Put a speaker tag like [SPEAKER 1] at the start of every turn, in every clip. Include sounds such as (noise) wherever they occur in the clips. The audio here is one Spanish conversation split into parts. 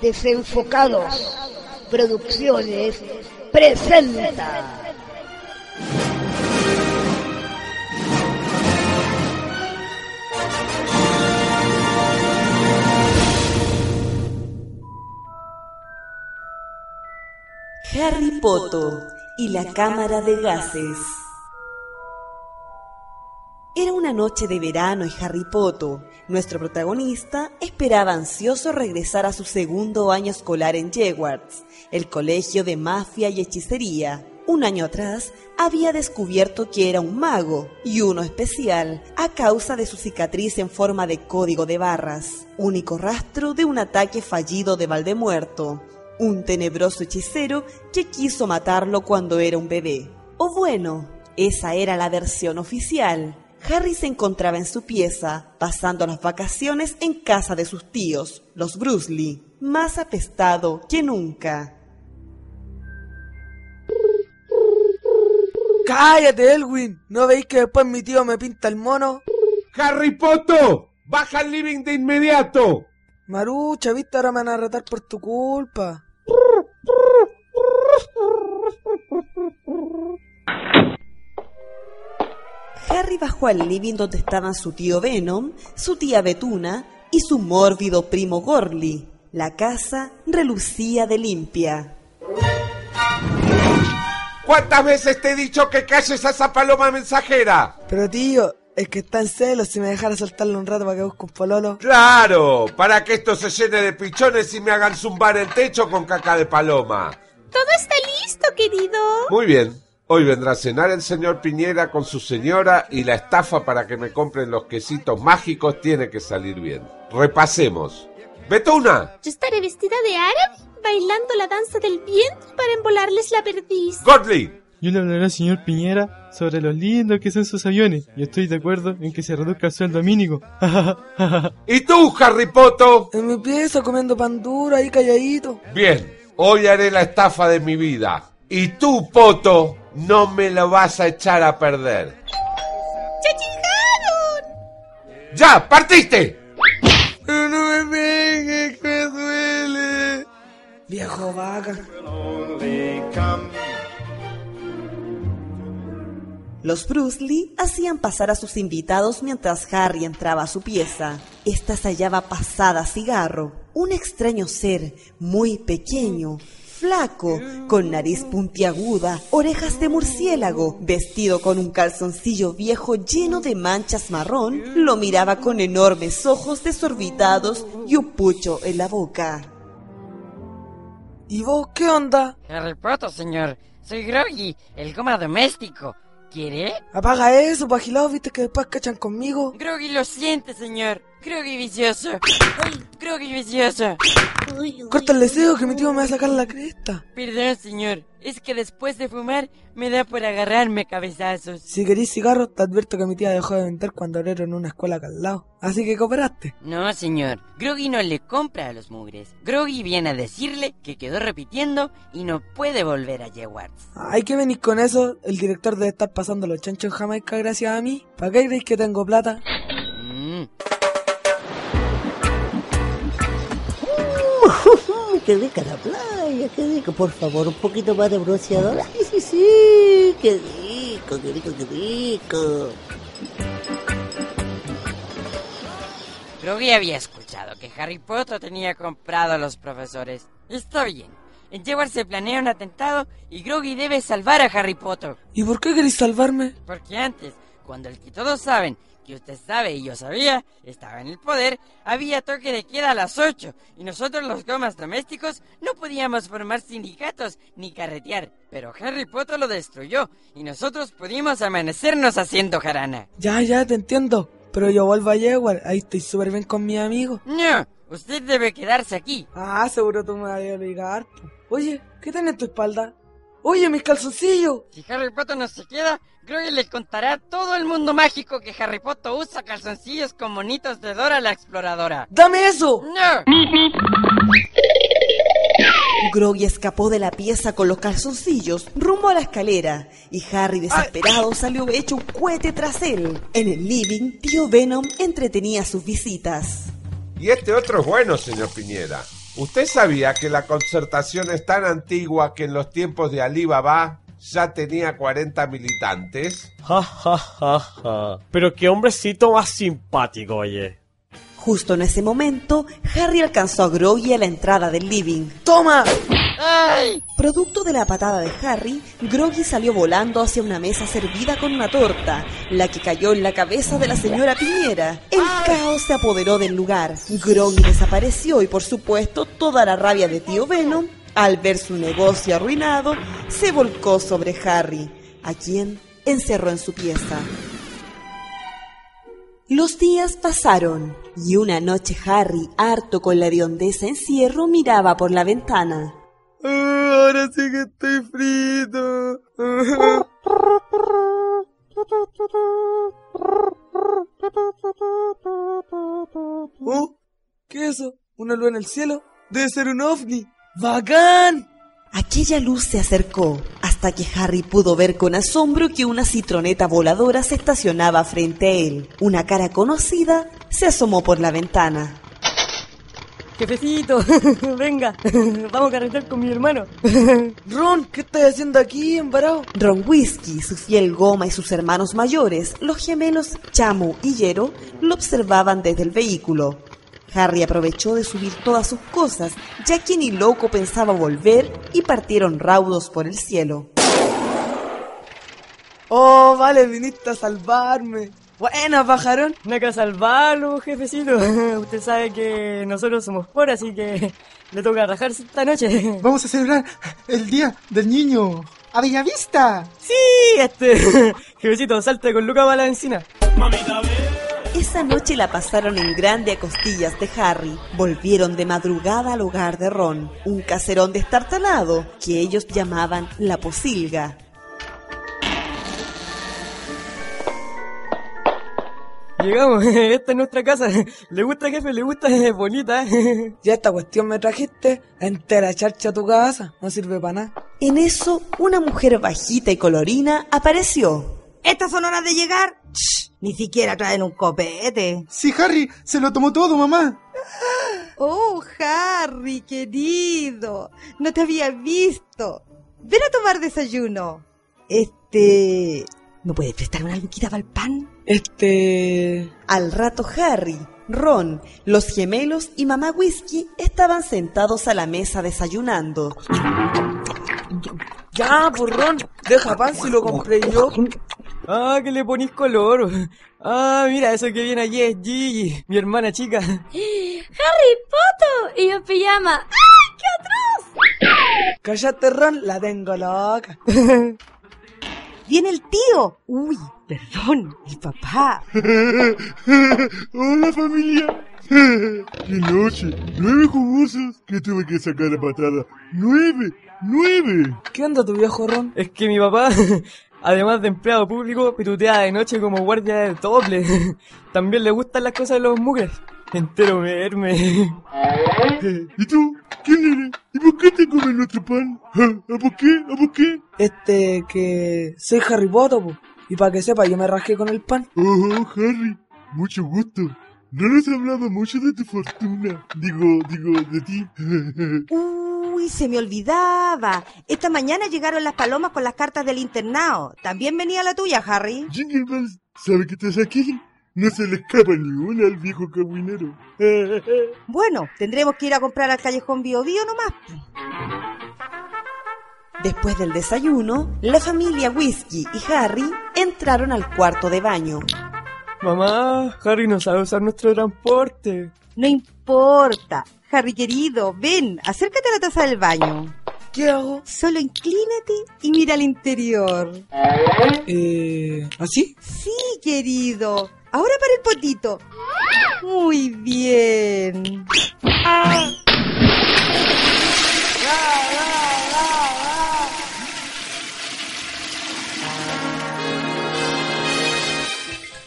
[SPEAKER 1] Desenfocados Producciones presenta.
[SPEAKER 2] Harry Potter y la Cámara de Gases. Era una noche de verano y Harry Potter, nuestro protagonista, esperaba ansioso regresar a su segundo año escolar en Hogwarts, el colegio de mafia y hechicería. Un año atrás había descubierto que era un mago y uno especial a causa de su cicatriz en forma de código de barras, único rastro de un ataque fallido de Valdemuerto, un tenebroso hechicero que quiso matarlo cuando era un bebé. O bueno, esa era la versión oficial. Harry se encontraba en su pieza, pasando las vacaciones en casa de sus tíos, los Brusley, más apestado que nunca.
[SPEAKER 3] ¡Cállate, Elwin! ¿No veis que después mi tío me pinta el mono?
[SPEAKER 4] ¡Harry Potter! ¡Baja al living de inmediato!
[SPEAKER 3] Marucha, viste, ahora me van a retar por tu culpa.
[SPEAKER 2] Harry bajó al living donde estaban su tío Venom, su tía Betuna y su mórbido primo Gorley. La casa relucía de limpia.
[SPEAKER 4] ¿Cuántas veces te he dicho que calles a esa paloma mensajera?
[SPEAKER 3] Pero tío, es que está en celos si me dejara soltarle un rato para que busque un pololo.
[SPEAKER 4] ¡Claro! Para que esto se llene de pichones y me hagan zumbar el techo con caca de paloma.
[SPEAKER 5] Todo está listo, querido.
[SPEAKER 4] Muy bien. Hoy vendrá a cenar el señor Piñera con su señora y la estafa para que me compren los quesitos mágicos tiene que salir bien. Repasemos. ¡Betuna!
[SPEAKER 5] Yo estaré vestida de árabe, bailando la danza del viento para embolarles la perdiz.
[SPEAKER 4] ¡Godley!
[SPEAKER 6] Yo le hablaré al señor Piñera sobre los lindos que son sus aviones y estoy de acuerdo en que se reduzca el sueldo mínimo. (laughs)
[SPEAKER 4] ¿Y tú, Harry Potter?
[SPEAKER 3] En mi pieza comiendo pan duro ahí calladito.
[SPEAKER 4] Bien, hoy haré la estafa de mi vida. Y tú, Poto, no me lo vas a echar a perder.
[SPEAKER 5] ¡Ya llegaron!
[SPEAKER 4] ¡Ya! ¡Partiste!
[SPEAKER 3] Pero no me pegues, que me duele. Viejo vaca.
[SPEAKER 2] Los Brusley hacían pasar a sus invitados mientras Harry entraba a su pieza. Esta se hallaba pasada a cigarro. Un extraño ser, muy pequeño, flaco, con nariz puntiaguda, orejas de murciélago, vestido con un calzoncillo viejo lleno de manchas marrón, lo miraba con enormes ojos desorbitados y un pucho en la boca.
[SPEAKER 3] ¿Y vos qué onda?
[SPEAKER 7] Harry Potter, señor. Soy Groggy, el goma doméstico. ¿Quiere?
[SPEAKER 3] Apaga eso, pagilado, viste que después cachan conmigo.
[SPEAKER 7] Groggy lo siente, señor. Groggy vicioso. Ay, Groggy vicioso.
[SPEAKER 3] Corta el deseo que mi tío me va a sacar la cresta.
[SPEAKER 7] Perdón, señor. Es que después de fumar me da por agarrarme cabezazos.
[SPEAKER 3] Si querís cigarros, te advierto que mi tía dejó de vender cuando abrieron una escuela acá al lado. Así que cooperaste.
[SPEAKER 7] No, señor. Groggy no le compra a los mugres. Groggy viene a decirle que quedó repitiendo y no puede volver a Hogwarts.
[SPEAKER 3] Ay, que venís con eso. El director debe estar pasando los chanchos en Jamaica gracias a mí. ¿Para qué creéis que tengo plata?
[SPEAKER 7] Mm.
[SPEAKER 1] ¡Qué rica la playa! ¡Qué rico! Por favor, un poquito más de bronceador. Sí, sí, sí. ¡Qué rico, qué rico, qué rico!
[SPEAKER 7] Groggy había escuchado que Harry Potter tenía comprado a los profesores. Está bien. En Hogwarts se planea un atentado y Groggy debe salvar a Harry Potter.
[SPEAKER 3] ¿Y por qué queréis salvarme?
[SPEAKER 7] Porque antes, cuando el que todos saben que usted sabe y yo sabía, estaba en el poder, había toque de queda a las 8 y nosotros los gomas domésticos no podíamos formar sindicatos ni carretear. Pero Harry Potter lo destruyó y nosotros pudimos amanecernos haciendo jarana.
[SPEAKER 3] Ya, ya, te entiendo. Pero yo vuelvo a Hogwarts. Ahí estoy súper bien con mi amigo.
[SPEAKER 7] No, usted debe quedarse aquí.
[SPEAKER 3] Ah, seguro tú me vas a obligar. Oye, ¿qué tenés en tu espalda? Oye, mis calzoncillos.
[SPEAKER 7] Si Harry Potter no se queda, Groggy le contará a todo el mundo mágico que Harry Potter usa calzoncillos con monitos de Dora la exploradora.
[SPEAKER 3] ¡Dame eso!
[SPEAKER 7] ¡No!
[SPEAKER 2] Groggy escapó de la pieza con los calzoncillos rumbo a la escalera y Harry desesperado salió hecho un cohete tras él. En el living, tío Venom entretenía sus visitas.
[SPEAKER 4] Y este otro es bueno, señor Piñera. ¿Usted sabía que la concertación es tan antigua que en los tiempos de Ali Baba ya tenía 40 militantes?
[SPEAKER 8] Ja, ja, ja, ja. Pero qué hombrecito más simpático, oye.
[SPEAKER 2] Justo en ese momento, Harry alcanzó a Groggy a la entrada del living.
[SPEAKER 3] ¡Toma!
[SPEAKER 2] Producto de la patada de Harry, Groggy salió volando hacia una mesa servida con una torta, la que cayó en la cabeza de la señora Piñera. El caos se apoderó del lugar. Groggy desapareció y, por supuesto, toda la rabia de tío Venom, al ver su negocio arruinado, se volcó sobre Harry, a quien encerró en su pieza. Los días pasaron y una noche Harry, harto con la hediondeza encierro, miraba por la ventana.
[SPEAKER 6] ahora sí que estoy frito.
[SPEAKER 3] ¿Oh? ¿Qué es eso? ¿Una luz en el cielo? Debe ser un ovni. ¡Bacán!
[SPEAKER 2] Aquella luz se acercó hasta que Harry pudo ver con asombro que una citroneta voladora se estacionaba frente a él. Una cara conocida se asomó por la ventana.
[SPEAKER 9] Jefecito, (laughs) venga, (laughs) vamos a carretear con mi hermano. (laughs)
[SPEAKER 3] Ron, ¿qué estás haciendo aquí, embarado?
[SPEAKER 2] Ron Whiskey, su fiel goma y sus hermanos mayores, los gemelos Chamu y Yero, lo observaban desde el vehículo. Harry aprovechó de subir todas sus cosas, ya que ni loco pensaba volver y partieron raudos por el cielo.
[SPEAKER 3] Oh, vale, viniste a salvarme. Buena, pajarón.
[SPEAKER 9] No hay que salvarlo, jefecito. (laughs) Usted sabe que nosotros somos pobres, así que (laughs) le toca rajarse esta noche. (laughs)
[SPEAKER 10] Vamos a celebrar el Día del Niño. ¡A Bellavista!
[SPEAKER 9] Sí, este. Jefecito, salte con Luca para la encina.
[SPEAKER 2] Esa noche la pasaron en grande a costillas de Harry. Volvieron de madrugada al hogar de Ron, un caserón destartalado que ellos llamaban la posilga.
[SPEAKER 9] Llegamos, (laughs) esta es nuestra casa. (laughs) ¿Le gusta, jefe? ¿Le gusta? Es bonita. ¿eh? (laughs)
[SPEAKER 3] Ya esta cuestión me trajiste entera charcha a tu casa. No sirve para nada.
[SPEAKER 2] En eso, una mujer bajita y colorina apareció.
[SPEAKER 11] ¿Estas son horas de llegar? Shh, ni siquiera traen un copete.
[SPEAKER 10] Sí, Harry, se lo tomó todo, mamá.
[SPEAKER 11] Oh, Harry, querido. No te había visto. Ven a tomar desayuno. Este... ¿No puedes prestarme una luquita para el pan?
[SPEAKER 3] Este...
[SPEAKER 2] Al rato Harry, Ron, los gemelos y mamá Whisky estaban sentados a la mesa desayunando.
[SPEAKER 3] Ya, por Ron, deja pan si lo compré yo.
[SPEAKER 9] Ah, que le ponís color. Ah, mira, eso que viene allí es Gigi, mi hermana chica.
[SPEAKER 5] ¡Harry Potter! Y en pijama. ¡Ay, qué atroz!
[SPEAKER 3] Cállate, Ron, la tengo loca.
[SPEAKER 11] Viene el tío. Uy, perdón, el papá.
[SPEAKER 10] Hola, familia. ¡Qué noche! ¡Nueve jugosos! Que tuve que sacar a patada. ¡Nueve! ¡Nueve!
[SPEAKER 3] ¿Qué onda tu viejo Ron?
[SPEAKER 9] Es que mi papá, además de empleado público, pitutea de noche como guardia del doble. (laughs) También le gustan las cosas de los mugres. Entero verme.
[SPEAKER 10] ¿Y tú? ¿Quién eres? ¿Y por qué te comes nuestro pan? ¿A por qué? ¿A por qué?
[SPEAKER 3] Este, que soy Harry Potter, po. Y para que sepa, yo me rasqué con el pan.
[SPEAKER 10] Oh, Harry, mucho gusto. No nos he hablado mucho de tu fortuna. Digo, digo, de ti. (laughs)
[SPEAKER 11] Uy, se me olvidaba. Esta mañana llegaron las palomas con las cartas del internado. También venía la tuya, Harry.
[SPEAKER 10] Jingle Bells, ¿sabe que estás aquí? No se le escapa ni una al viejo cabuinero. (laughs)
[SPEAKER 11] Bueno, tendremos que ir a comprar al callejón Bio Bio nomás.
[SPEAKER 2] Después del desayuno, la familia Whisky y Harry entraron al cuarto de baño.
[SPEAKER 9] Mamá, Harry no sabe usar nuestro transporte.
[SPEAKER 11] No importa. Harry querido, ven, acércate a la taza del baño.
[SPEAKER 3] ¿Qué hago?
[SPEAKER 11] Solo inclínate y mira al interior.
[SPEAKER 3] Eh, ¿así?
[SPEAKER 11] Sí, querido. Ahora para el potito. Muy bien.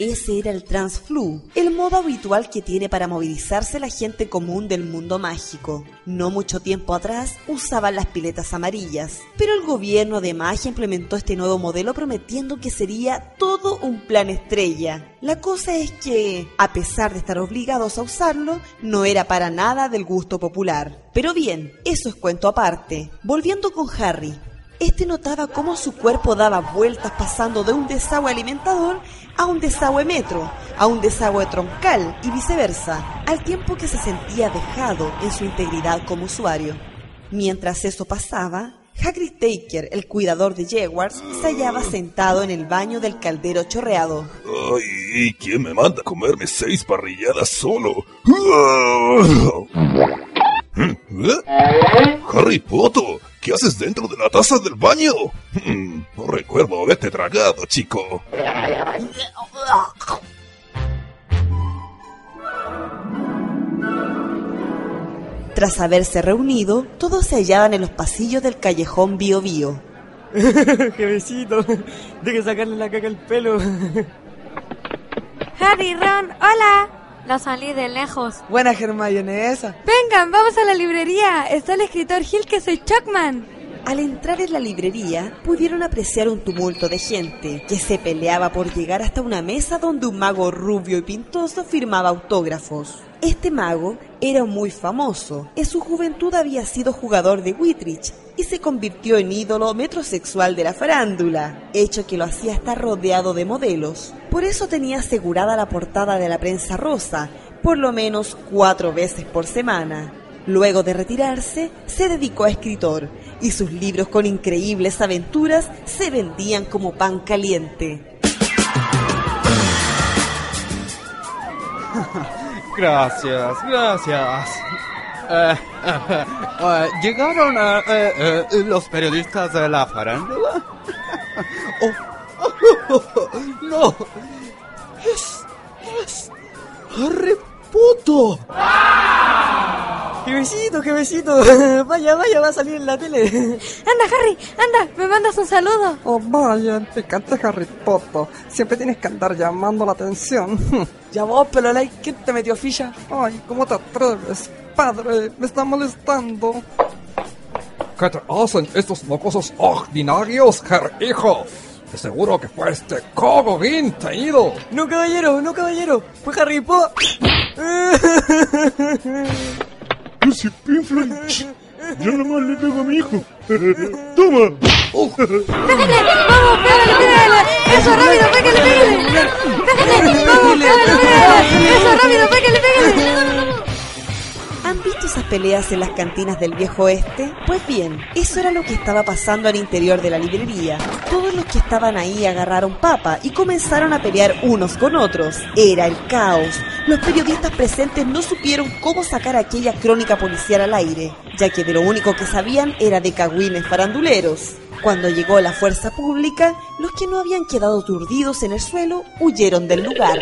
[SPEAKER 2] Ese era el Transflu, el modo habitual que tiene para movilizarse la gente común del mundo mágico. No mucho tiempo atrás usaban las piletas amarillas, pero el gobierno de magia implementó este nuevo modelo prometiendo que sería todo un plan estrella. La cosa es que, a pesar de estar obligados a usarlo, no era para nada del gusto popular. Pero bien, eso es cuento aparte. Volviendo con Harry, este notaba cómo su cuerpo daba vueltas pasando de un desagüe alimentador a un desagüe metro, a un desagüe troncal y viceversa, al tiempo que se sentía dejado en su integridad como usuario. Mientras eso pasaba, Hagrid Taker, el cuidador de Jaguars, se hallaba sentado en el baño del caldero chorreado.
[SPEAKER 12] Ay, ¿quién me manda a comerme seis parrilladas solo? ¿Eh? Harry Potter, ¿qué haces dentro de la taza del baño? Hmm, No recuerdo haberte tragado, chico.
[SPEAKER 2] Tras haberse reunido, todos se hallaban en los pasillos del callejón Bio Bio.
[SPEAKER 9] Jevecito, deje sacarle la caca al pelo.
[SPEAKER 13] Harry, Ron, hola. Lo salí de lejos.
[SPEAKER 3] Buena Hermione esa.
[SPEAKER 13] Vengan, vamos a la librería. Está el escritor Gil que soy Chuckman.
[SPEAKER 2] Al entrar en la librería, pudieron apreciar un tumulto de gente que se peleaba por llegar hasta una mesa donde un mago rubio y pintoso firmaba autógrafos. Este mago era muy famoso. En su juventud había sido jugador de Wittridge y se convirtió en ídolo metrosexual de la farándula, hecho que lo hacía estar rodeado de modelos. Por eso tenía asegurada la portada de la prensa rosa, por lo menos cuatro veces por semana. Luego de retirarse, se dedicó a escritor y sus libros con increíbles aventuras se vendían como pan caliente. (laughs)
[SPEAKER 14] Gracias, gracias. Eh, (laughs) eh, ¿Llegaron eh, los periodistas de la farándula? (laughs) Oh, (laughs)
[SPEAKER 3] ¡No! ¡Es. es. ¡Harry Potter!
[SPEAKER 9] Jevecito, jevecito, (laughs) vaya, vaya, va a salir en la tele. (laughs)
[SPEAKER 13] Anda, Harry, anda, me mandas un saludo.
[SPEAKER 15] Oh, vaya, te encanta Harry Potter. Siempre tienes que andar llamando la atención.
[SPEAKER 3] Ya vos, Pelolay, ¿quién te metió ficha?
[SPEAKER 15] Ay, ¿cómo te atreves? Padre, me está molestando.
[SPEAKER 16] ¿Qué te hacen estos mocosos ordinarios, Harry hijo? De seguro que fue este cogo bien teñido.
[SPEAKER 9] No, caballero, no, caballero. Fue Harry Potter.
[SPEAKER 10] Lucy Pinfly. Yo nomás le pego a mi hijo. (laughs) ¡Toma!
[SPEAKER 13] ¡Vamos, pégale, pégale! ¡Eso, rápido, pégale, pégale! ¡Déjale! ¡Vamos, pégale, pégale! ¡Eso, rápido, pégale, pégale!
[SPEAKER 2] ¿Han visto esas peleas en las cantinas del viejo oeste? Pues bien, eso era lo que estaba pasando al interior de la librería. Todos los que estaban ahí agarraron papa y comenzaron a pelear unos con otros. Era el caos. Los periodistas presentes no supieron cómo sacar aquella crónica policial al aire, ya que de lo único que sabían era de cagüines faranduleros. Cuando llegó la fuerza pública, los que no habían quedado aturdidos en el suelo huyeron del lugar.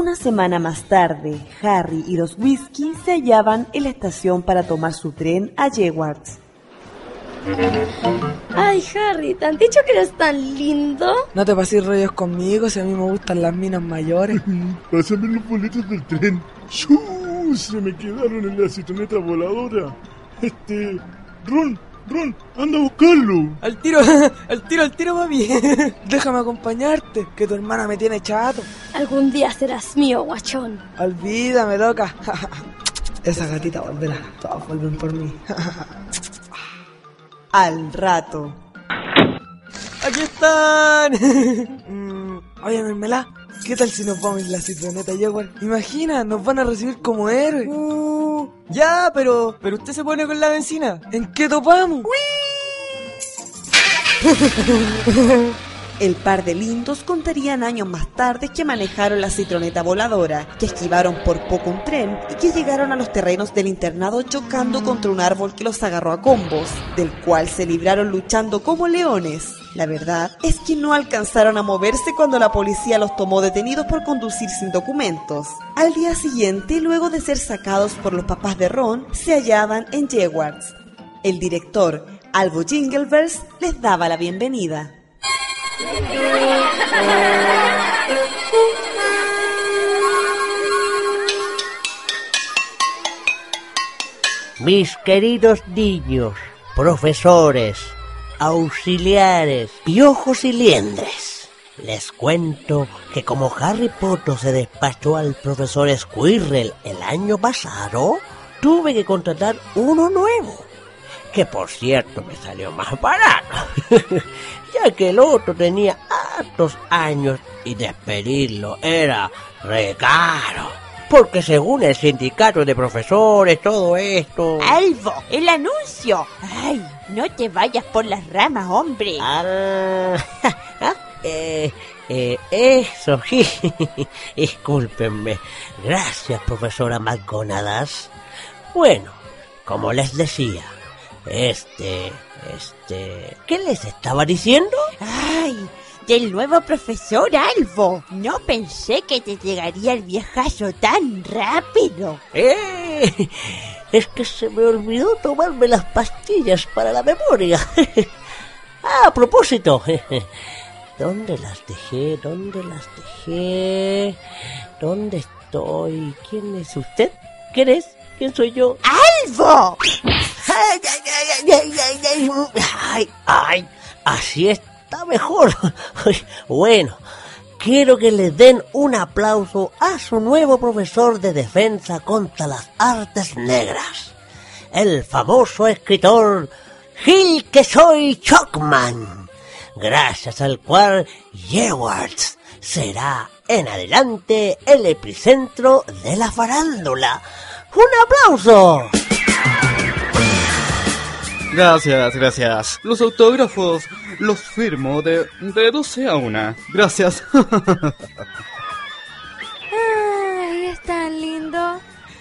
[SPEAKER 2] Una semana más tarde, Harry y los Whisky se hallaban en la estación para tomar su tren a Yewards.
[SPEAKER 5] Ay, Harry, ¿te han dicho que eres tan lindo?
[SPEAKER 3] No te pases rollos conmigo si a mí me gustan las minas mayores. (laughs)
[SPEAKER 10] Pásame los boletos del tren. ¡Shuu! Se me quedaron en la citroneta voladora. Este. Ron, Ron, anda a buscarlo.
[SPEAKER 9] Al tiro, (laughs) al tiro, al tiro, mami. (laughs)
[SPEAKER 3] Déjame acompañarte, que tu hermana me tiene chato.
[SPEAKER 5] Algún día serás mío, guachón.
[SPEAKER 3] Olvídame, loca. (laughs) Esa gatita volverá. Todos vuelven por mí.
[SPEAKER 2] Al rato.
[SPEAKER 9] ¡Aquí están!
[SPEAKER 3] Mm, Oye, mermelá, ¿qué tal si nos vamos en la citroneta Jaguar? Imagina, nos van a recibir como héroes.
[SPEAKER 9] Uh, ya, pero, pero usted se pone con la benzina.
[SPEAKER 3] ¿En qué topamos? (laughs)
[SPEAKER 2] El par de lindos contarían años más tarde que manejaron la citroneta voladora, que esquivaron por poco un tren y que llegaron a los terrenos del internado chocando contra un árbol que los agarró a combos, del cual se libraron luchando como leones. La verdad es que no alcanzaron a moverse cuando la policía los tomó detenidos por conducir sin documentos. Al día siguiente, luego de ser sacados por los papás de Ron, se hallaban en Yewards. El director, Albo Jinglebells, les daba la bienvenida.
[SPEAKER 1] Mis queridos niños, profesores, auxiliares, piojos y liendres, les cuento que como Harry Potter se despachó al profesor Squirrel el año pasado, tuve que contratar uno nuevo, que por cierto me salió más barato, (laughs) ya que el otro tenía hartos años y despedirlo era re caro. Porque según el sindicato de profesores, todo esto...
[SPEAKER 5] Albo, el anuncio. Ay, no te vayas por las ramas, hombre.
[SPEAKER 1] Ah, (laughs) eh, eh, eso, sí. (laughs) Discúlpenme. Gracias, profesora McGonadas. Bueno, como les decía, este, este... ¿Qué les estaba diciendo?
[SPEAKER 5] Ay, del nuevo profesor Albo. No pensé que te llegaría el viejazo tan rápido.
[SPEAKER 1] ¡Eh! Es que se me olvidó tomarme las pastillas para la memoria. (laughs) ah, a propósito. (laughs) ¿Dónde las dejé? ¿Dónde las dejé? ¿Dónde estoy? ¿Quién es usted? ¿Quién es? ¿Quién soy yo?
[SPEAKER 5] ¡Albo!
[SPEAKER 1] ¡Ay, ay. Así está mejor. Bueno, quiero que le den un aplauso a su nuevo profesor de defensa contra las artes negras, el famoso escritor Gil que soy Chocman, gracias al cual Yewards será en adelante el epicentro de la farándula. ¡Un aplauso!
[SPEAKER 14] Gracias, gracias. Los autógrafos los firmo de, de 12 a 1. Gracias.
[SPEAKER 13] Ay, es tan lindo.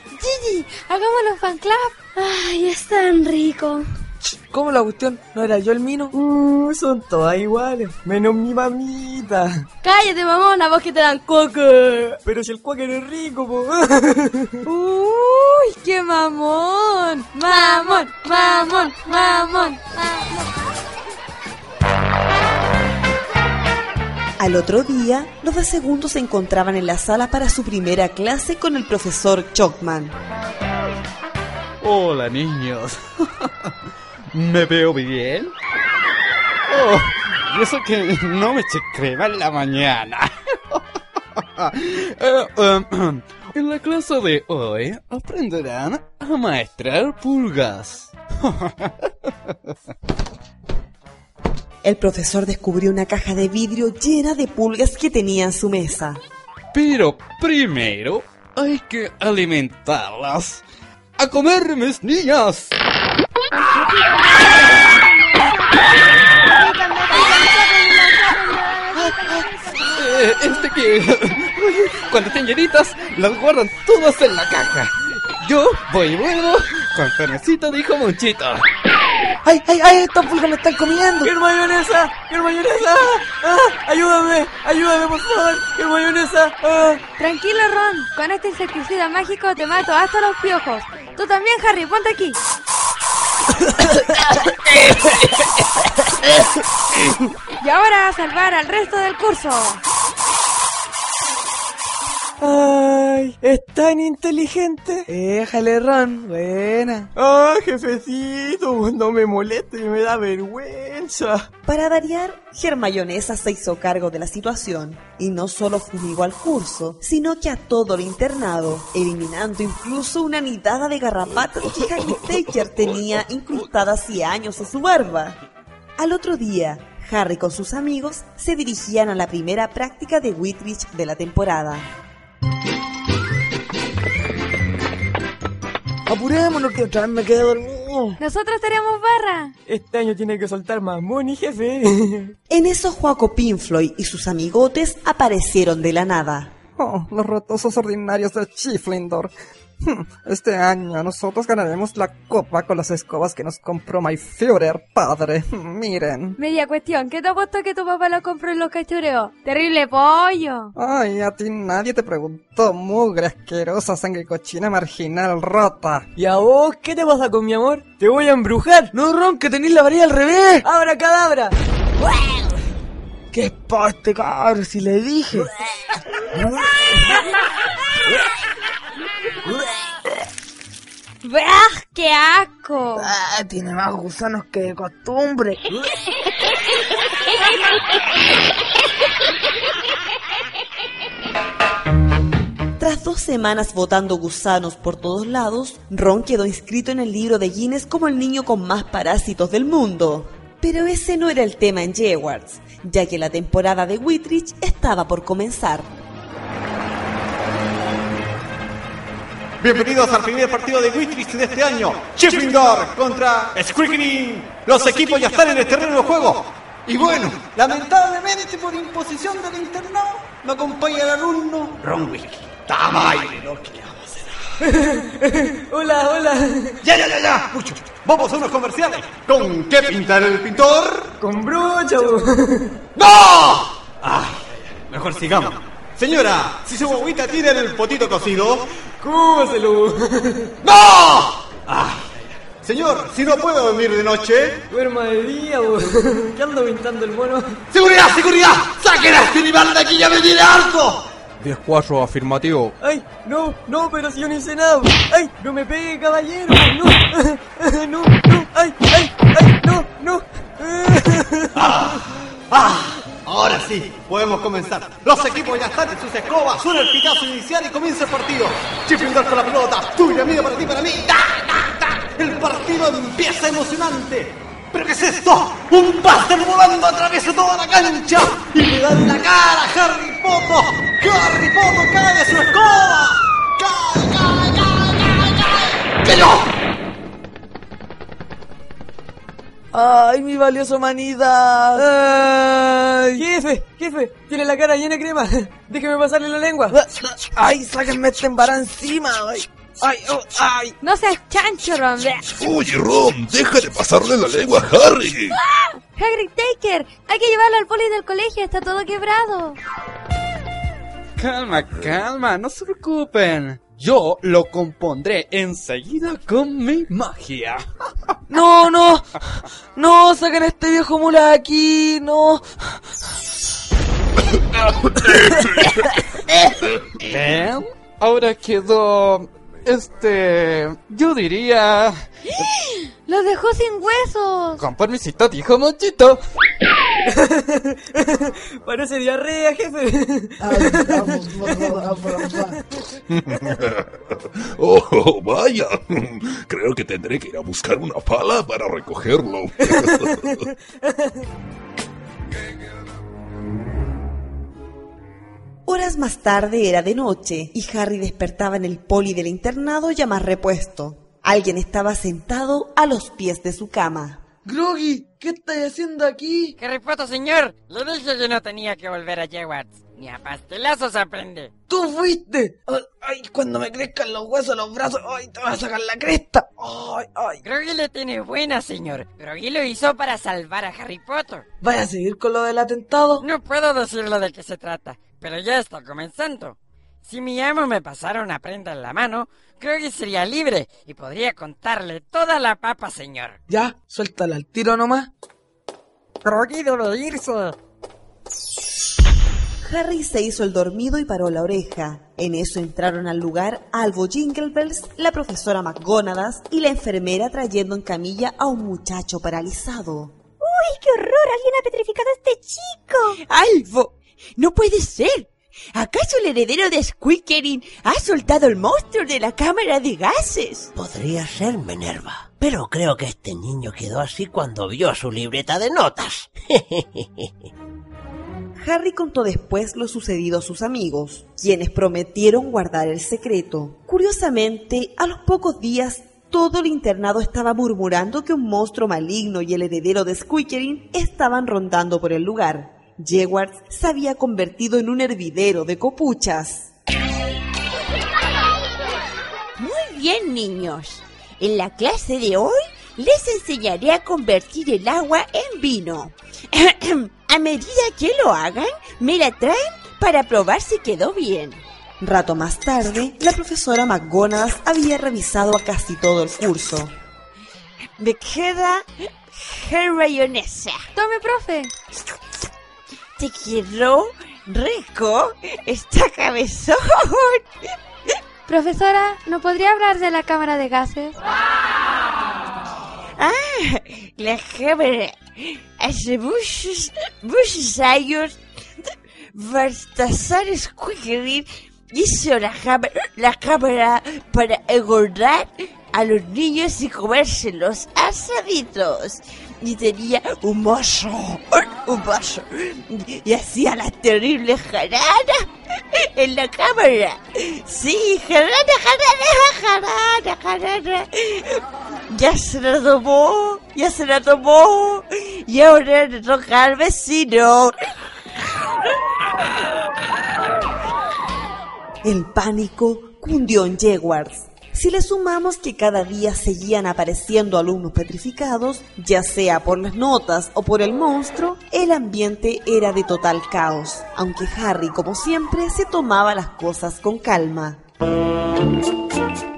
[SPEAKER 13] Gigi, hagámoslo fan club. Ay, es tan rico.
[SPEAKER 3] ¿Cómo la cuestión? ¿No era yo el mino?
[SPEAKER 9] Mm, son todas iguales, menos mi mamita.
[SPEAKER 13] Cállate, mamona, vos que te dan coco.
[SPEAKER 9] Pero si el cuáquer es rico, po. (laughs)
[SPEAKER 13] Uy, qué mamón. Mamón, mamón, mamón, mamón.
[SPEAKER 2] Al otro día, los de segundo se encontraban en la sala para su primera clase con el profesor Chocman.
[SPEAKER 14] Hola, niños. (laughs) ¿Me veo bien? Oh, y eso que no me eché crema en la mañana. (laughs) Eh, eh, en la clase de hoy aprenderán a maestrar pulgas. (laughs)
[SPEAKER 2] El profesor descubrió una caja de vidrio llena de pulgas que tenía en su mesa.
[SPEAKER 14] Pero primero hay que alimentarlas. ¡A comer, mis niñas! Eh, este que (laughs) cuando estén llenitas las guardan todas en la caja. Yo voy luego con fernecito dijo Monchito.
[SPEAKER 3] ¡Ay, ay, ay! ¡Estas pulgas me están comiendo! ¡Quiero mayonesa! ¡Quiero mayonesa! ¡Ah! ¡Ayúdame! ¡Ayúdame, por favor! ¡Quiero mayonesa! ¡Ah!
[SPEAKER 13] Tranquilo, Ron. Con este insecticida mágico te mato hasta los piojos. Tú también, Harry, ponte aquí. (laughs) y ahora a salvar al resto del curso.
[SPEAKER 3] ¡Ay! ¿Es tan inteligente? Déjale, Ron. Buena.
[SPEAKER 9] ¡Ah, jefecito! No me moleste, me da vergüenza.
[SPEAKER 2] Para variar, Germayonesa se hizo cargo de la situación y no solo fumigó al curso, sino que a todo el internado, eliminando incluso una nidada de garrapatas que Harry Thatcher tenía incrustada hacía años en su barba. Al otro día, Harry con sus amigos se dirigían a la primera práctica de Whitwich de la temporada.
[SPEAKER 3] Apurémonos que otra vez me quedé dormido.
[SPEAKER 13] Nosotros tenemos barra.
[SPEAKER 9] Este año tiene que soltar más money, jefe. (laughs)
[SPEAKER 2] En eso Joaco Pinfloy y sus amigotes aparecieron de la nada.
[SPEAKER 15] Oh, los rotosos ordinarios de Chiflindor. Hmm, (laughs) Este año nosotros ganaremos la copa con las escobas que nos compró My Führer, padre. (laughs) Miren.
[SPEAKER 13] Media cuestión, ¿qué te ha puesto que tu papá lo compró en los cachureos? ¡Terrible pollo!
[SPEAKER 15] Ay, a ti nadie te preguntó, mugre asquerosa, sangre cochina marginal rota.
[SPEAKER 9] ¿Y a vos qué te pasa con mi amor? ¡Te voy a embrujar!
[SPEAKER 3] No, Ron, que tenéis la varilla al revés.
[SPEAKER 9] ¡Abra cadabra!
[SPEAKER 3] ¡Qué parte, cabrón! Si le dije. (laughs)
[SPEAKER 13] ¡Bah! ¡Qué asco!
[SPEAKER 17] Ah, tiene más gusanos que de costumbre.
[SPEAKER 2] Tras dos semanas botando gusanos por todos lados, Ron quedó inscrito en el libro de Guinness como el niño con más parásitos del mundo. Pero ese no era el tema en Hogwarts, ya que la temporada de Whitridge estaba por comenzar.
[SPEAKER 18] Bienvenidos al primer partido de Wittridge de este año. Gryffindor contra Squirkling. Los equipos ya están en el terreno de juego. Y bueno, lamentablemente por imposición del internado, me acompaña el alumno Ron Weasley. Tamairo, ¿qué vamos a hacer? (laughs)
[SPEAKER 9] hola, hola.
[SPEAKER 18] Ya, ya, ya, ya. Mucho. Vamos a unos comerciales. ¿Con qué pintar el pintor?
[SPEAKER 9] Con brocha.
[SPEAKER 18] ¡No! Ay, mejor sigamos. Señora, si su bobita tiene el potito cocido,
[SPEAKER 9] ¡Cúselo!
[SPEAKER 18] ¡No! Ay, señor, si no puedo dormir de noche.
[SPEAKER 9] Duerma de día, bo. ¿Qué ando pintando el mono?
[SPEAKER 18] ¡Seguridad, seguridad! ¡Saquen a este animal de aquí, ya me tiene harto!
[SPEAKER 14] 10-4 afirmativo.
[SPEAKER 9] ¡Ay! No, no, pero si yo no hice nada. ¡Ay! ¡No me pegue, caballero! ¡No! (laughs) ¡No! ¡No! ¡Ay! ¡Ay! ¡Ay! ¡No! ¡No!
[SPEAKER 18] ¡Ah! Ahora sí, podemos comenzar. Los equipos ya están en sus escobas. Suena el pitazo inicial y comienza el partido. Gryffindor con la pelota. Tuya, mía, para ti, para mí. ¡Ta, ta, ta! El partido empieza emocionante. ¿Pero qué es esto? ¡Un pájaro volando atraviesa toda la cancha! ¡Y le da en la cara a Harry Potter! ¡Harry Potter cae de su escoba! ¡Cae, cae, cae, cae, cae! ¡Que no!
[SPEAKER 3] ¡Ay, mi valiosa humanidad!
[SPEAKER 9] ¡Ay! ¡Jefe! ¡Jefe! Tiene la cara llena de crema. (laughs) Déjeme pasarle la lengua.
[SPEAKER 3] ¡Ay, sáquenme este embara encima! ¡Ay! ¡Ay! oh, ¡Ay!
[SPEAKER 13] No seas chancho, Ron.
[SPEAKER 12] Oye, Ron, deja de pasarle la lengua a Harry.
[SPEAKER 13] ¡Ah! Hagrid Taker, hay que llevarlo al poli del colegio, está todo quebrado.
[SPEAKER 14] Calma, calma, no se preocupen. Yo lo compondré enseguida con mi magia. (laughs)
[SPEAKER 3] ¡No, no! ¡No! ¡Saquen a este viejo mula de aquí! ¡No! (coughs)
[SPEAKER 14] ¿Ven? Ahora quedó... Este... Yo diría... (gasps)
[SPEAKER 13] ¡Lo dejó sin huesos!
[SPEAKER 14] Con permisito, dijo Monchito. (laughs)
[SPEAKER 9] Parece diarrea, jefe. (laughs)
[SPEAKER 12] oh, vaya. Creo que tendré que ir a buscar una pala para recogerlo. (laughs)
[SPEAKER 2] Horas más tarde era de noche y Harry despertaba en el poli del internado ya más repuesto. Alguien estaba sentado a los pies de su cama.
[SPEAKER 3] Groggy, ¿qué estás haciendo aquí?
[SPEAKER 7] Harry Potter, señor. Le dije que no tenía que volver a Hogwarts. Ni a pastelazos aprende.
[SPEAKER 3] ¡Tú fuiste! ¡Ay, cuando me crezcan los huesos, los brazos! ¡Ay, te vas a sacar la cresta! ¡Ay, ay!
[SPEAKER 7] Groggy le tiene buena, señor. Groggy lo hizo para salvar a Harry Potter.
[SPEAKER 3] ¿Vas a seguir con lo del atentado?
[SPEAKER 7] No puedo decirle de qué se trata, pero ya está comenzando. Si mi amo me pasara una prenda en la mano, creo que sería libre y podría contarle toda la papa, señor.
[SPEAKER 3] Ya, suéltala al tiro nomás.
[SPEAKER 7] Groggy debe irse.
[SPEAKER 2] Harry se hizo el dormido y paró la oreja. En eso entraron al lugar Alvo Jinglebells, la profesora McGonadas y la enfermera trayendo en camilla a un muchacho paralizado.
[SPEAKER 5] ¡Uy, qué horror! Alguien ha petrificado a este chico.
[SPEAKER 19] ¡Alvo! ¡No puede ser! ¿Acaso el heredero de Squeakering ha soltado el monstruo de la cámara de gases?
[SPEAKER 1] Podría ser Minerva, pero creo que este niño quedó así cuando vio su libreta de notas. (laughs)
[SPEAKER 2] Harry contó después lo sucedido a sus amigos, quienes prometieron guardar el secreto. Curiosamente, a los pocos días, todo el internado estaba murmurando que un monstruo maligno y el heredero de Squeakering estaban rondando por el lugar. Hogwarts se había convertido en un hervidero de copuchas.
[SPEAKER 19] Muy bien, niños. En la clase de hoy les enseñaré a convertir el agua en vino. (clears throat) a medida que lo hagan, me la traen para probar si quedó bien.
[SPEAKER 2] Rato más tarde, la profesora McGonagas había revisado a casi todo el curso.
[SPEAKER 19] Me queda rayonesa.
[SPEAKER 13] Tome, profe.
[SPEAKER 19] Te quiero rico, está cabezón.
[SPEAKER 13] Profesora, ¿no podría hablar de la cámara de gases?
[SPEAKER 19] Ah, la cámara. Hace muchos, muchos años, Baltasar Squiggery hizo la cámara, la cámara para engordar a los niños y comérselos asaditos. Y tenía un mozo, un mozo, y hacía la terrible jarana en la cámara. Sí, jarana, jarana, jarana, jarana. Ya se la tomó, ya se la tomó, y ahora le toca vecino.
[SPEAKER 2] El pánico cundió en Jegwarts. Si le sumamos que cada día seguían apareciendo alumnos petrificados, ya sea por las notas o por el monstruo, el ambiente era de total caos, aunque Harry, como siempre, se tomaba las cosas con calma.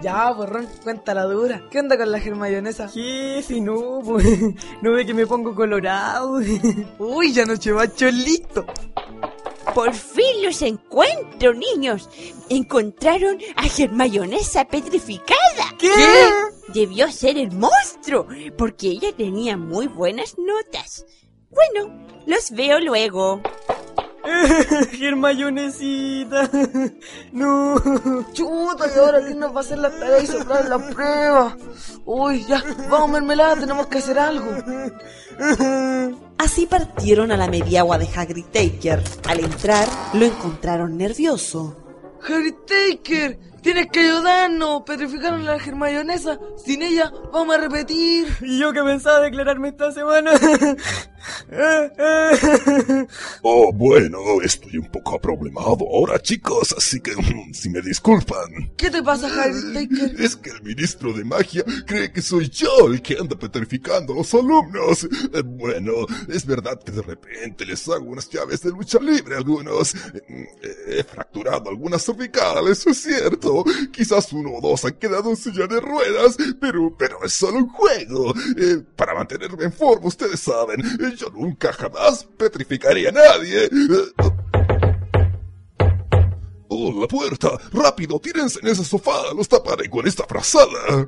[SPEAKER 3] Ya, borrón, cuenta la dura. ¿Qué onda con la germayonesa?
[SPEAKER 9] ¿Qué? Si no, pues, (laughs) no ve que me pongo colorado. (laughs)
[SPEAKER 3] Uy, ya no chevacho listo.
[SPEAKER 19] Por fin los encuentro, niños. Encontraron a Germayonesa petrificada.
[SPEAKER 3] ¿Qué?
[SPEAKER 19] Debió ser el monstruo, porque ella tenía muy buenas notas. Bueno, los veo luego. (laughs)
[SPEAKER 9] Germayonesita. (laughs) No.
[SPEAKER 3] Chuta, ¿y ahora quién nos va a hacer la tarea y soplar la prueba? Uy, ya, vamos mermelada, tenemos que hacer algo.
[SPEAKER 2] Así partieron a la mediagua de Hagrid Taker. Al entrar, lo encontraron nervioso.
[SPEAKER 3] Harry Taker, tienes que ayudarnos. Petrificaron a la germayonesa. Sin ella, vamos a repetir.
[SPEAKER 9] Y yo que pensaba declararme esta semana. (laughs)
[SPEAKER 12] Oh, bueno, estoy un poco problemado ahora, chicos, así que mm, si me disculpan.
[SPEAKER 3] ¿Qué te pasa, Harry Taker?
[SPEAKER 12] Es que el ministro de magia cree que soy yo el que anda petrificando a los alumnos. Eh, Bueno, es verdad que de repente les hago unas llaves de lucha libre a algunos. Eh, He fracturado algunas cervicales, eso es cierto. Quizás uno o dos han quedado en silla de ruedas, pero, pero es solo un juego. Eh, para mantenerme en forma, ustedes saben, eh, yo nunca jamás petrificaría a nadie. Eh, Oh, la puerta. Rápido, tírense en ese sofá. Los taparé con esta frazada.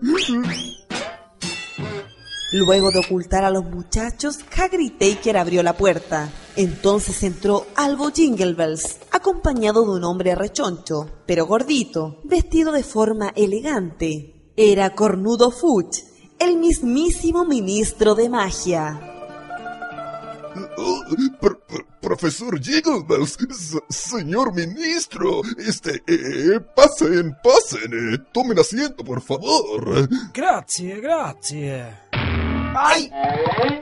[SPEAKER 2] Luego de ocultar a los muchachos, Hagrid Taker abrió la puerta. Entonces entró Albo Jinglebells, acompañado de un hombre rechoncho, pero gordito, vestido de forma elegante. Era Cornudo Fudge, el mismísimo ministro de magia.
[SPEAKER 12] Oh, pro- profesor Jigglebells, s- señor ministro, este, eh, pasen, pasen, eh, tomen asiento, por favor.
[SPEAKER 20] Grazie, grazie.
[SPEAKER 3] ¡Ay!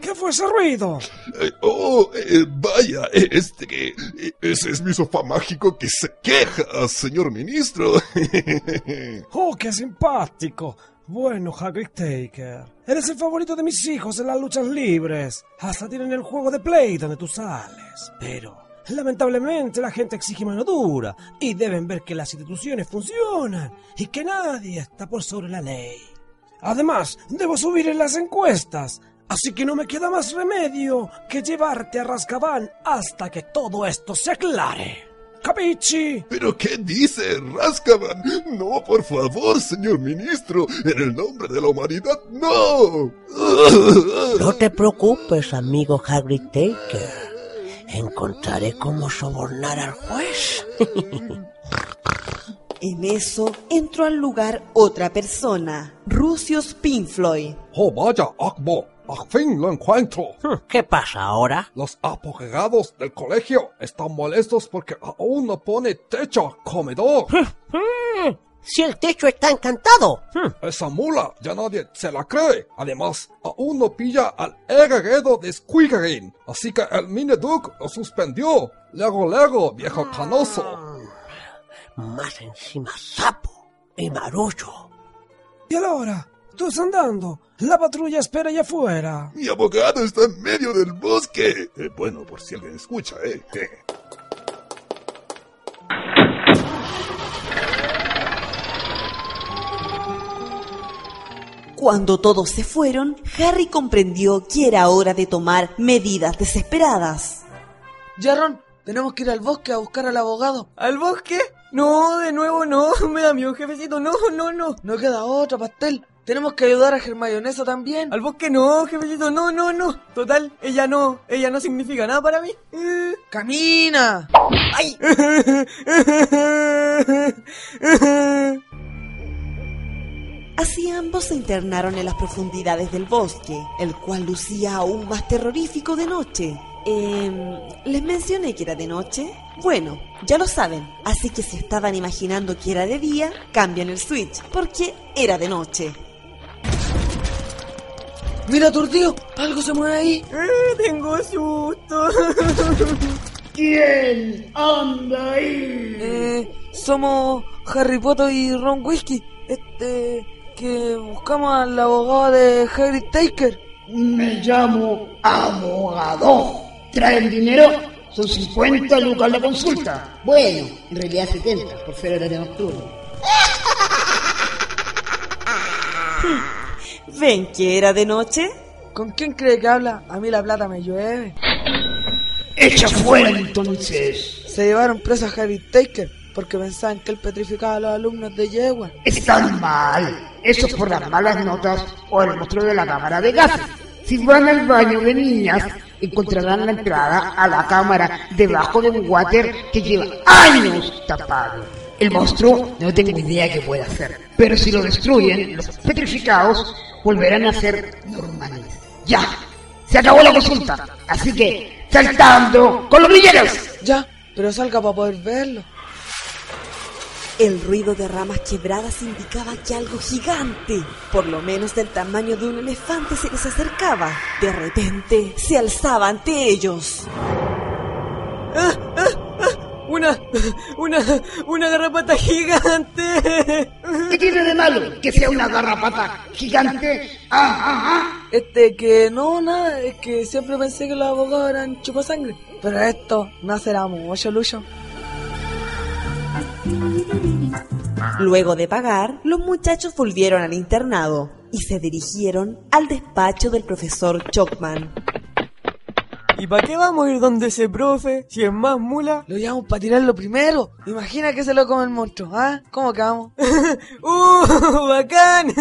[SPEAKER 20] ¿Qué fue ese ruido?
[SPEAKER 12] Eh, oh, eh, vaya, eh, este que, eh, ese es mi sofá mágico que se queja, señor ministro. (laughs)
[SPEAKER 20] Oh, qué simpático. Bueno, Hagrid Taker. Eres el favorito de mis hijos en las luchas libres. Hasta tienen el juego de play donde tú sales. Pero, lamentablemente, la gente exige mano dura. Y deben ver que las instituciones funcionan. Y que nadie está por sobre la ley. Además, debo subir en las encuestas. Así que no me queda más remedio que llevarte a Rascabán hasta que todo esto se aclare. ¿Capichi?
[SPEAKER 12] ¿Pero qué dice, Rascaban? No, por favor, señor ministro, en el nombre de la humanidad, no.
[SPEAKER 1] No te preocupes, amigo Hagrid Taker. Encontraré cómo sobornar al juez. (laughs)
[SPEAKER 2] En eso entró al lugar otra persona, Rucius Pinfloy.
[SPEAKER 16] Oh, vaya, Akbo, al fin lo encuentro.
[SPEAKER 1] ¿Qué pasa ahora?
[SPEAKER 16] Los apoderados del colegio están molestos porque aún no pone techo al comedor.
[SPEAKER 1] Si el techo está encantado.
[SPEAKER 16] Esa mula ya nadie se la cree. Además, aún no pilla al heredero de Squiggerin. Así que el Mineduc lo suspendió. Luego, luego, viejo canoso.
[SPEAKER 1] Más encima sapo y marullo.
[SPEAKER 20] ¿Y ahora? Tú estás andando. La patrulla espera allá afuera.
[SPEAKER 12] Mi abogado está en medio del bosque. Eh, bueno, por si alguien escucha, eh. eh.
[SPEAKER 2] Cuando todos se fueron, Harry comprendió que era hora de tomar medidas desesperadas.
[SPEAKER 3] Ya, Ron, tenemos que ir al bosque a buscar al abogado.
[SPEAKER 9] ¿Al bosque? No, de nuevo no, (laughs) me da miedo, jefecito, no, no, no.
[SPEAKER 3] No queda otra, pastel. Tenemos que ayudar a Germayonesa también.
[SPEAKER 9] Al bosque no, jefecito, no, no, no. Total, ella no, ella no significa nada para mí.
[SPEAKER 3] ¡Camina!
[SPEAKER 9] ¡Ay!
[SPEAKER 2] Así ambos se internaron en las profundidades del bosque, el cual lucía aún más terrorífico de noche. Em, ¿Les mencioné que era de noche? Bueno, ya lo saben, así que si estaban imaginando que era de día, cambian el switch, porque era de noche.
[SPEAKER 3] Mira, Turdío, algo se mueve ahí.
[SPEAKER 9] Eh, tengo susto. (laughs)
[SPEAKER 17] ¿Quién anda ahí?
[SPEAKER 3] Eh, somos Harry Potter y Ron Whiskey. Este, que buscamos al abogado de Harry Taker.
[SPEAKER 17] Me llamo abogado. ¿Traen dinero? Son 50 lucas la consulta.
[SPEAKER 21] Bueno, en realidad 70, por ser horario nocturno. (laughs)
[SPEAKER 2] ¿Ven que era de noche?
[SPEAKER 3] ¿Con quién cree que habla? A mí la plata me llueve.
[SPEAKER 17] Echa fuera entonces.
[SPEAKER 3] Se llevaron preso a Harry Taker porque pensaban que él petrificaba a los alumnos de Yegua.
[SPEAKER 17] Están mal. Eso por las malas notas o el monstruo de la cámara de gases. Si van al baño de niñas, encontrarán la entrada a la cámara debajo de un water que lleva años tapado. El monstruo no tengo idea qué puede hacer, pero si lo destruyen, los petrificados volverán a ser normales. Ya, se acabó la consulta, así que saltando con los villeros.
[SPEAKER 3] Ya, pero salga para poder verlo.
[SPEAKER 2] El ruido de ramas quebradas indicaba que algo gigante, por lo menos del tamaño de un elefante, se les acercaba. De repente, se alzaba ante ellos.
[SPEAKER 9] ¡Ah, ah, ah! Una, una, una garrapata gigante.
[SPEAKER 17] ¿Qué tiene de malo que sea una garrapata gigante? Ah, ah, ah.
[SPEAKER 3] Este, que no, nada, es que siempre pensé que los abogados eran chupasangre. Pero esto no será mucho, Lucho.
[SPEAKER 2] Luego de pagar, los muchachos volvieron al internado y se dirigieron al despacho del profesor Chopman.
[SPEAKER 9] ¿Y para qué vamos a ir donde ese profe? Si es más mula.
[SPEAKER 3] Lo llevamos para tirarlo primero. Imagina que se lo come el monstruo, ¿ah? ¿Cómo que vamos? (laughs)
[SPEAKER 9] ¡Uh! ¡Bacán!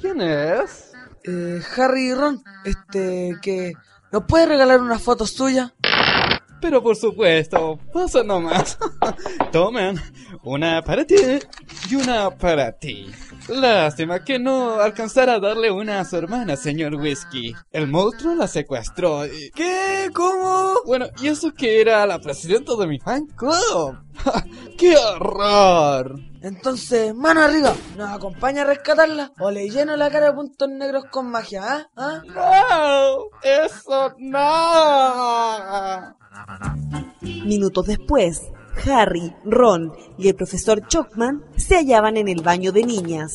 [SPEAKER 14] ¿Quién es?
[SPEAKER 3] Eh, Harry y Ron. Este, que... ¿Nos puede regalar una foto suya?
[SPEAKER 14] Pero por supuesto, pasa nomás. (laughs) Tomen, una para ti y una para ti. Lástima que no alcanzara a darle una a su hermana, señor Whisky. El monstruo la secuestró. y-
[SPEAKER 9] ¿Qué? ¿Cómo?
[SPEAKER 14] Bueno, y eso que era la presidenta de mi fan club. (laughs) ¡Qué horror!
[SPEAKER 3] Entonces, mano arriba. ¿Nos acompaña a rescatarla? ¿O le lleno la cara de puntos negros con magia, ah? ¿Ah?
[SPEAKER 14] ¡No! ¡Eso no!
[SPEAKER 2] Minutos después, Harry, Ron y el profesor Chopman se hallaban en el baño de niñas.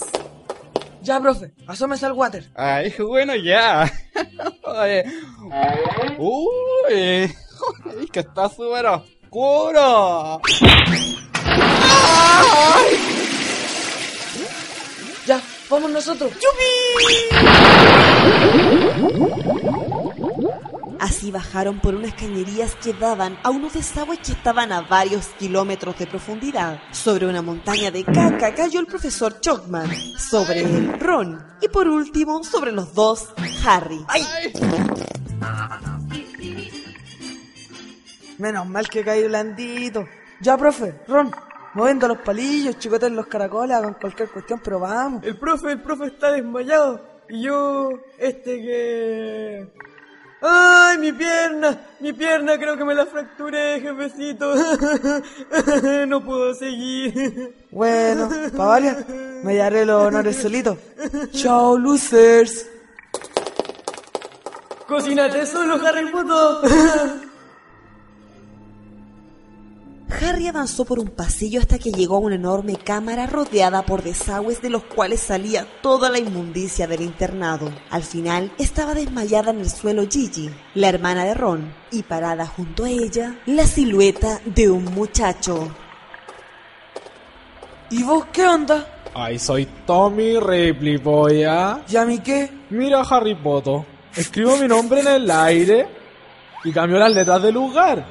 [SPEAKER 3] Ya, profe, asómese al water.
[SPEAKER 14] Ay, bueno, ya. (laughs) Oye. Uy, que está súper oscuro.
[SPEAKER 3] Ya, vamos nosotros.
[SPEAKER 2] Así bajaron por unas cañerías que daban a unos desagües que estaban a varios kilómetros de profundidad. Sobre una montaña de caca cayó el profesor Chopman. Sobre él, Ron. Y por último, sobre los dos, Harry.
[SPEAKER 3] Menos mal que caí blandito. Ya, profe, Ron, moviendo los palillos, chicoten los caracoles, hagan cualquier cuestión, pero vamos.
[SPEAKER 9] El profe, el profe está desmayado. Y yo, este que... ¡Ay, mi pierna! Mi pierna creo que me la fracturé, jefecito. (laughs) no puedo seguir.
[SPEAKER 3] Bueno, pa' varias, me daré los honores solito. Chao, losers.
[SPEAKER 9] ¡Cocínate solo, Harry Potter!
[SPEAKER 2] Harry avanzó por un pasillo hasta que llegó a una enorme cámara rodeada por desagües de los cuales salía toda la inmundicia del internado. Al final estaba desmayada en el suelo Gigi, la hermana de Ron, y parada junto a ella la silueta de un muchacho.
[SPEAKER 3] ¿Y vos qué onda?
[SPEAKER 6] Ay, soy Tommy Ripley, boy, ¿ah?
[SPEAKER 3] ¿Y a mí qué?
[SPEAKER 6] Mira, Harry Potter. Escribo mi nombre en el aire y cambió las letras del lugar.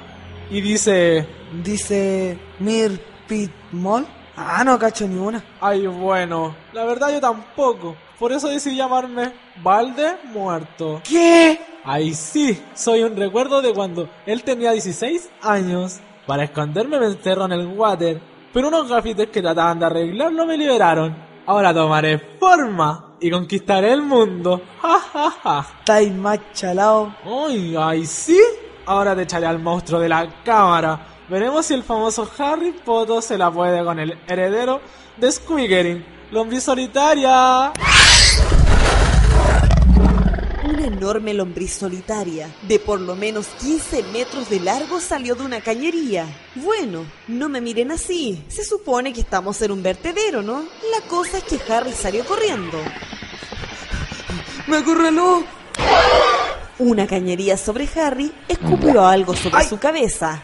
[SPEAKER 6] Y dice...
[SPEAKER 3] Dice... Mir Pit Mall. Ah, no cacho ni una.
[SPEAKER 6] Ay, bueno, la verdad yo tampoco. Por eso decidí llamarme Valde Muerto.
[SPEAKER 3] ¿Qué?
[SPEAKER 6] Ay, sí, soy un recuerdo de cuando él tenía 16 años. Para esconderme me encerró en el water, pero unos gafites que trataban de arreglarlo me liberaron. Ahora tomaré forma y conquistaré el mundo. Ja, ja, ja.
[SPEAKER 3] Estáis más chalao.
[SPEAKER 6] Ay, ay, sí. Ahora te echaré al monstruo de la cámara. Veremos si el famoso Harry Potter se la puede con el heredero de Squiggerin, lombriz solitaria.
[SPEAKER 2] Una enorme lombriz solitaria, de por lo menos 15 metros de largo, salió de una cañería. Bueno, no me miren así. Se supone que estamos en un vertedero, ¿no? La cosa es que Harry salió corriendo.
[SPEAKER 3] ¡Me acorraló!
[SPEAKER 2] Una cañería sobre Harry escupió algo sobre su cabeza.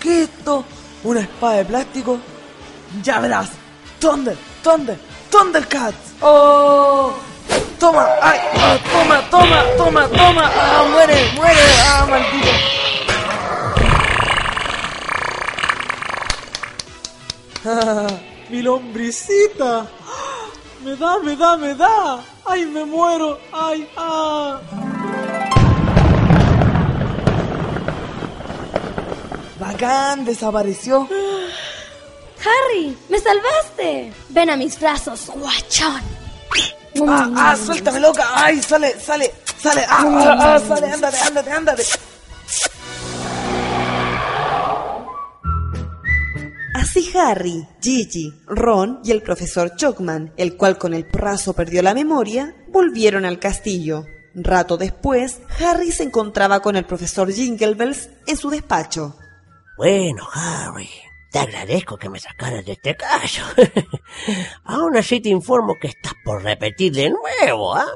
[SPEAKER 3] ¿Qué es esto? ¿Una espada de plástico? Ya verás. Thunder, Thunder, Thundercats. ¡Oh! Toma, ay, ah, toma, toma, toma, toma. Ah, muere, muere. Ah, maldito. (laughs)
[SPEAKER 6] ¡Mi lombricita! (gasps) ¡Me da, me da, me da! ¡Ay, me muero! ¡Ay, ah!
[SPEAKER 3] Desapareció. (sighs)
[SPEAKER 13] Harry, me salvaste. Ven a mis brazos, guachón.
[SPEAKER 3] Ah, ah, suéltame loca. Ay, sale, sale, sale. Ah, ah, ah, sale, ándate, ándate, ándate.
[SPEAKER 2] Así Harry, Gigi, Ron y el profesor Chocman, el cual con el brazo perdió la memoria, volvieron al castillo. Rato después, Harry se encontraba con el profesor Jinglebells en su despacho.
[SPEAKER 1] Bueno, Harry, te agradezco que me sacaras de este caso. (laughs) Aún así te informo que estás por repetir de nuevo, ¿ah?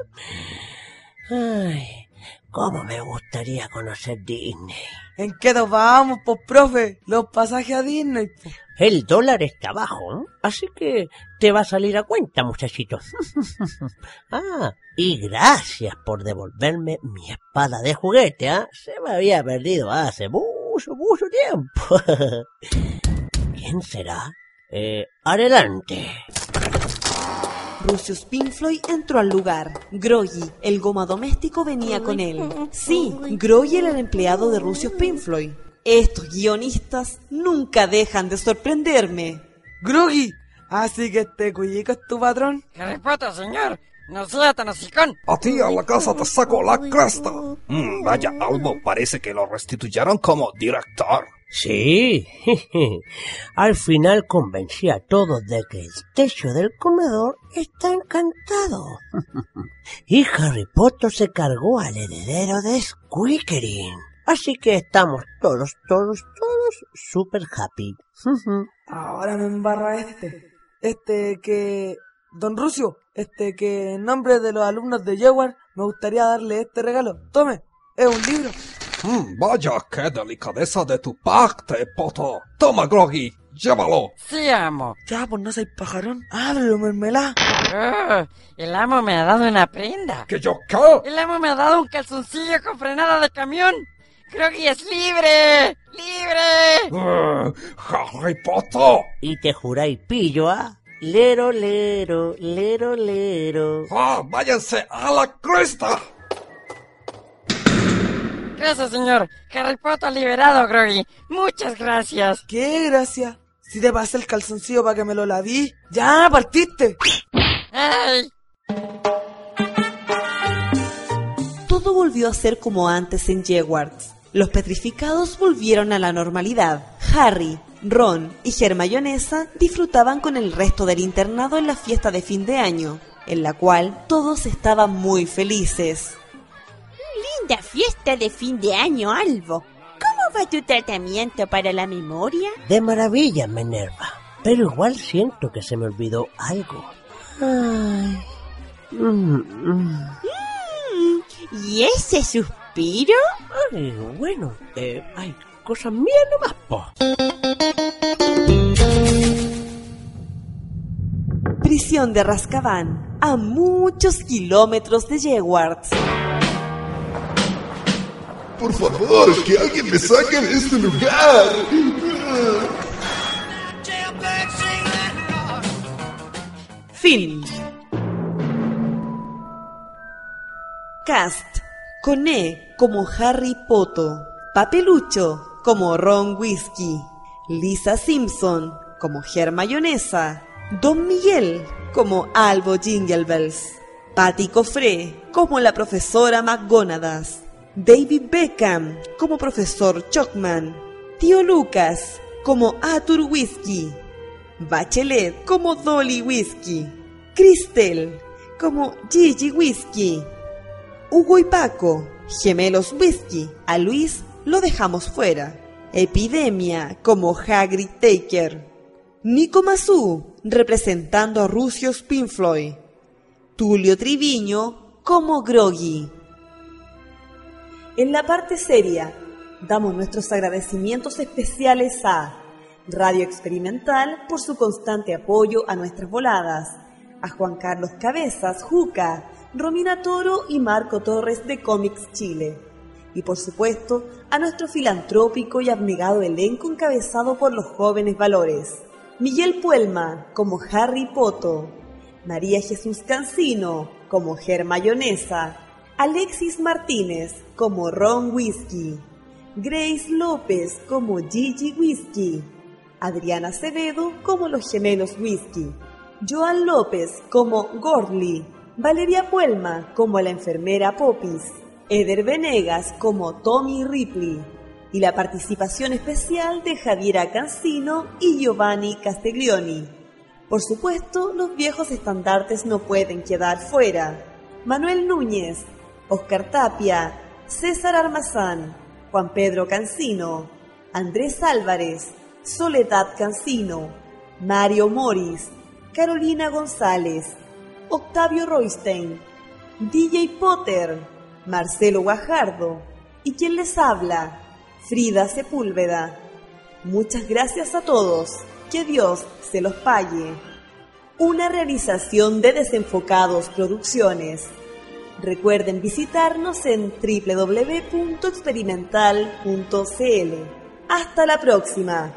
[SPEAKER 1] Ay, cómo me gustaría conocer Disney.
[SPEAKER 3] ¿En qué nos vamos, pues, profe? Los pasajes a Disney, po.
[SPEAKER 1] El dólar está bajo, ¿eh? así que te va a salir a cuenta, muchachito. (laughs) ah, y gracias por devolverme mi espada de juguete, ¿ah? Se me había perdido hace mucho, mucho tiempo. (laughs) ¿Quién será? Eh, adelante.
[SPEAKER 2] Lucius Pinfloy entró al lugar. Groggy, el goma doméstico, venía con él. Sí, Groggy era el empleado de Lucius Pinfloy. Estos guionistas nunca dejan de sorprenderme.
[SPEAKER 3] Groggy, así que este cuyico es tu patrón.
[SPEAKER 7] Potter, señor. No sea tan hocicón.
[SPEAKER 16] A ti a la casa te saco la cresta. Mm, vaya, Albo, parece que lo restituyeron como director.
[SPEAKER 1] Sí, (laughs) al final convencí a todos de que el techo del comedor está encantado. y Harry Potter se cargó al heredero de Squeakerin. Así que estamos todos, todos, todos super happy. (laughs)
[SPEAKER 3] Ahora me embarra este. Este que... Don Rucio, este que en nombre de los alumnos de Yewar me gustaría darle este regalo. Tome, es un libro.
[SPEAKER 16] Mm, vaya, qué delicadeza de tu parte, Poto. Toma, Groggy, llévalo.
[SPEAKER 7] Sí, amo.
[SPEAKER 3] Ya, pues no soy pajarón. Ábrelo, mermelá.
[SPEAKER 7] Oh, el amo me ha dado una prenda.
[SPEAKER 16] ¿Que yo qué?
[SPEAKER 7] El amo me ha dado un calzoncillo con frenada de camión. Creo que es libre. ¡Libre!
[SPEAKER 16] Uh, Harry Potter.
[SPEAKER 1] Y te juráis pillo, ¿ah? Lero, lero, lero, lero.
[SPEAKER 16] Ah, váyanse a la cresta.
[SPEAKER 7] Gracias, señor. Harry Potter liberado, Groggy. Muchas gracias.
[SPEAKER 3] ¿Qué gracias? Si te pasé el calzoncillo para que me lo laví. ¡Ya, partiste!
[SPEAKER 7] ¡Ay!
[SPEAKER 2] Todo volvió a ser como antes en Hogwarts. Los petrificados volvieron a la normalidad. Harry, Ron y Hermionesa disfrutaban con el resto del internado en la fiesta de fin de año, en la cual todos estaban muy felices.
[SPEAKER 19] Linda fiesta de fin de año, Albo. ¿Cómo va tu tratamiento para la memoria?
[SPEAKER 1] De maravilla, Minerva. Pero igual siento que se me olvidó algo. Ay. Mm, mm.
[SPEAKER 19] Mm, ¿Y ese suspiro?
[SPEAKER 1] Ay, bueno, eh, hay cosas mías nomás, po.
[SPEAKER 2] Prisión de Rascabán, a muchos kilómetros de Hogwarts.
[SPEAKER 12] por favor, que alguien me saque de este lugar.
[SPEAKER 2] Fin. Cast. Con E como Harry Poto. Papelucho como Ron Whiskey. Lisa Simpson como Ger Mayonesa. Don Miguel como Albo Jingle Bells. Patty Cofré como la profesora McGonadas. David Beckham como profesor Chocman. Tío Lucas como Arthur Whiskey. Bachelet como Dolly Whiskey. Cristel como Gigi Whiskey. Hugo y Paco, gemelos Whiskey. A Luis lo dejamos fuera. Epidemia como Hagrid Taker. Nico Mazú, representando a Rusios Pink Floyd. Tulio Triviño como Groggy. En la parte seria, damos nuestros agradecimientos especiales a Radio Experimental por su constante apoyo a nuestras voladas, a Juan Carlos Cabezas, Juca, Romina Toro y Marco Torres de Comics Chile. Y por supuesto, a nuestro filantrópico y abnegado elenco encabezado por los jóvenes valores. Miguel Puelma como Harry Poto, María Jesús Cancino como Ger Mayonesa, Alexis Martínez como Ron Whiskey, Grace López como Gigi Whiskey, Adriana Acevedo como los gemelos Whiskey, Joan López como Gordly, Valeria Puelma como la enfermera Popis, Eder Venegas como Tommy Ripley y la participación especial de Javiera Cancino y Giovanni Castiglioni. Por supuesto, los viejos estandartes no pueden quedar fuera. Manuel Núñez, Oscar Tapia, César Armazán, Juan Pedro Cancino, Andrés Álvarez, Soledad Cancino, Mario Moris, Carolina González, Octavio Roystein, DJ Potter, Marcelo Guajardo y quien les habla, Frida Sepúlveda. Muchas gracias a todos. Que Dios se los pague. Una realización de Desenfocados Producciones. Recuerden visitarnos en www.experimental.cl. Hasta la próxima.